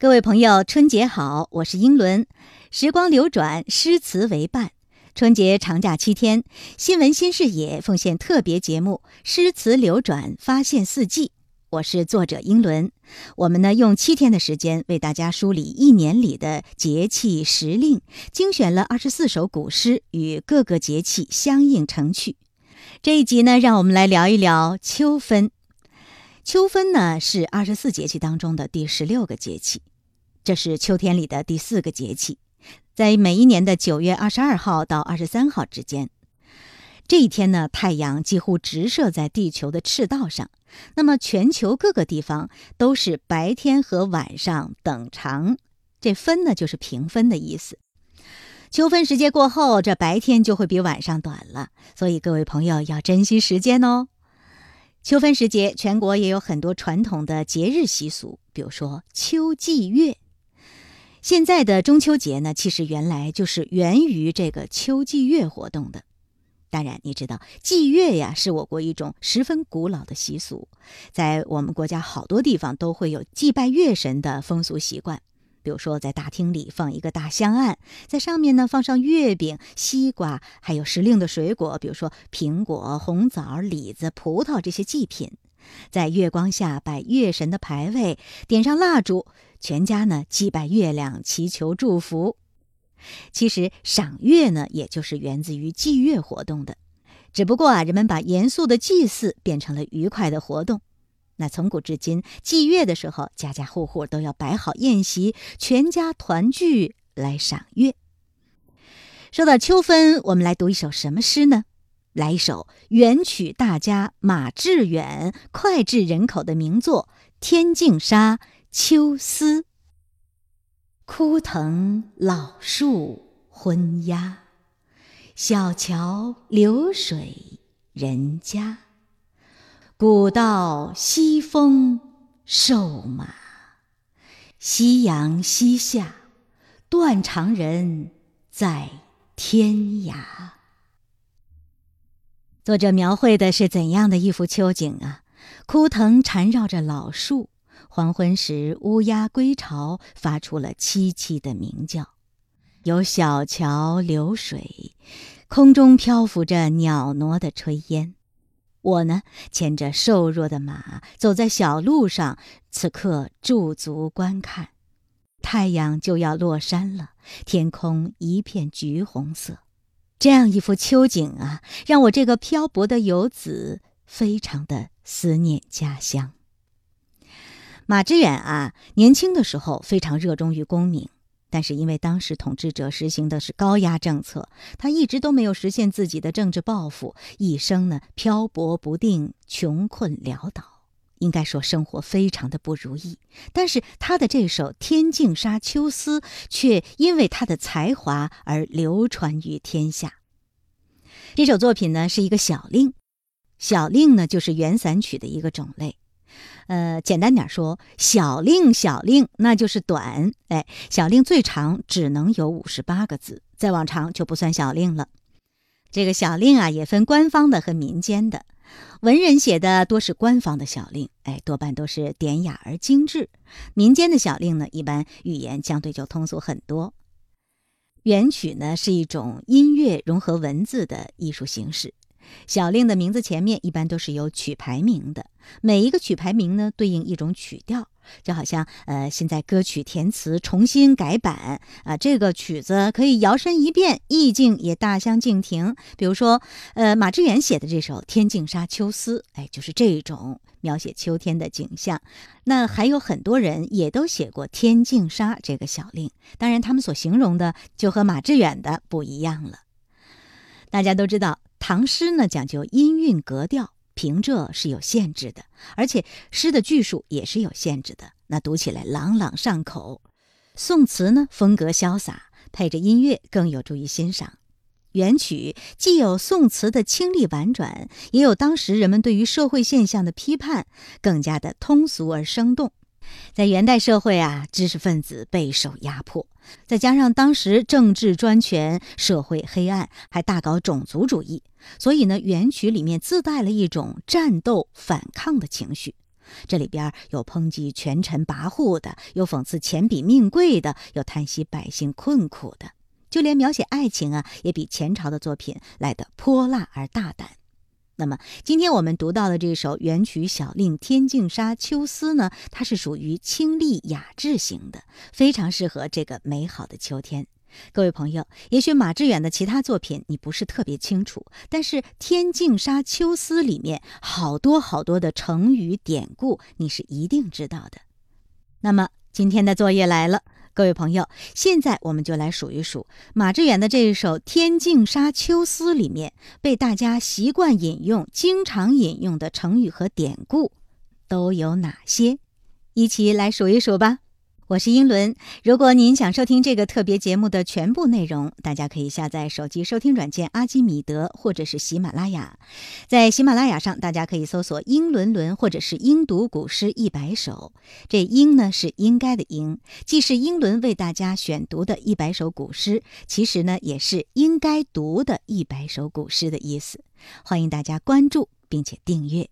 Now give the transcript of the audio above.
各位朋友，春节好！我是英伦。时光流转，诗词为伴。春节长假七天，新闻新视野奉献特别节目《诗词流转，发现四季》。我是作者英伦。我们呢，用七天的时间为大家梳理一年里的节气时令，精选了二十四首古诗，与各个节气相映成趣。这一集呢，让我们来聊一聊秋分。秋分呢，是二十四节气当中的第十六个节气。这是秋天里的第四个节气，在每一年的九月二十二号到二十三号之间，这一天呢，太阳几乎直射在地球的赤道上。那么，全球各个地方都是白天和晚上等长。这分呢，就是平分的意思。秋分时节过后，这白天就会比晚上短了，所以各位朋友要珍惜时间哦。秋分时节，全国也有很多传统的节日习俗，比如说秋祭月。现在的中秋节呢，其实原来就是源于这个秋祭月活动的。当然，你知道祭月呀，是我国一种十分古老的习俗，在我们国家好多地方都会有祭拜月神的风俗习惯。比如说，在大厅里放一个大香案，在上面呢放上月饼、西瓜，还有时令的水果，比如说苹果、红枣、李子、葡萄这些祭品。在月光下摆月神的牌位，点上蜡烛，全家呢祭拜月亮，祈求祝福。其实赏月呢，也就是源自于祭月活动的，只不过啊，人们把严肃的祭祀变成了愉快的活动。那从古至今，祭月的时候，家家户户都要摆好宴席，全家团聚来赏月。说到秋分，我们来读一首什么诗呢？来一首元曲大家马致远脍炙人口的名作《天净沙·秋思》：枯藤老树昏鸦，小桥流水人家。古道西风瘦马，夕阳西下，断肠人在天涯。作者描绘的是怎样的一幅秋景啊？枯藤缠绕着老树，黄昏时乌鸦归巢，发出了凄凄的鸣叫。有小桥流水，空中漂浮着袅娜的炊烟。我呢，牵着瘦弱的马，走在小路上，此刻驻足观看。太阳就要落山了，天空一片橘红色。这样一幅秋景啊，让我这个漂泊的游子非常的思念家乡。马致远啊，年轻的时候非常热衷于功名，但是因为当时统治者实行的是高压政策，他一直都没有实现自己的政治抱负，一生呢漂泊不定，穷困潦倒。应该说生活非常的不如意，但是他的这首《天净沙·秋思》却因为他的才华而流传于天下。这首作品呢是一个小令，小令呢就是圆散曲的一个种类。呃，简单点说，小令小令那就是短，哎，小令最长只能有五十八个字，再往长就不算小令了。这个小令啊也分官方的和民间的。文人写的多是官方的小令，哎，多半都是典雅而精致；民间的小令呢，一般语言相对就通俗很多。元曲呢是一种音乐融合文字的艺术形式。小令的名字前面一般都是有曲牌名的，每一个曲牌名呢对应一种曲调。就好像呃，现在歌曲填词重新改版啊，这个曲子可以摇身一变，意境也大相径庭。比如说，呃，马致远写的这首《天净沙·秋思》，哎，就是这种描写秋天的景象。那还有很多人也都写过《天净沙》这个小令，当然他们所形容的就和马致远的不一样了。大家都知道，唐诗呢讲究音韵格调。平仄是有限制的，而且诗的句数也是有限制的，那读起来朗朗上口。宋词呢，风格潇洒，配着音乐更有助于欣赏。元曲既有宋词的清丽婉转，也有当时人们对于社会现象的批判，更加的通俗而生动。在元代社会啊，知识分子备受压迫，再加上当时政治专权，社会黑暗，还大搞种族主义，所以呢，元曲里面自带了一种战斗反抗的情绪。这里边有抨击权臣跋扈的，有讽刺钱比命贵的，有叹息百姓困苦的，就连描写爱情啊，也比前朝的作品来得泼辣而大胆。那么，今天我们读到的这首元曲小令《天净沙·秋思》呢，它是属于清丽雅致型的，非常适合这个美好的秋天。各位朋友，也许马致远的其他作品你不是特别清楚，但是《天净沙·秋思》里面好多好多的成语典故，你是一定知道的。那么，今天的作业来了。各位朋友，现在我们就来数一数马致远的这一首《天净沙·秋思》里面被大家习惯引用、经常引用的成语和典故都有哪些？一起来数一数吧。我是英伦。如果您想收听这个特别节目的全部内容，大家可以下载手机收听软件阿基米德或者是喜马拉雅。在喜马拉雅上，大家可以搜索“英伦伦”或者是“英读古诗一百首”。这“英”呢是应该的“英”，既是英伦为大家选读的一百首古诗，其实呢也是应该读的一百首古诗的意思。欢迎大家关注并且订阅。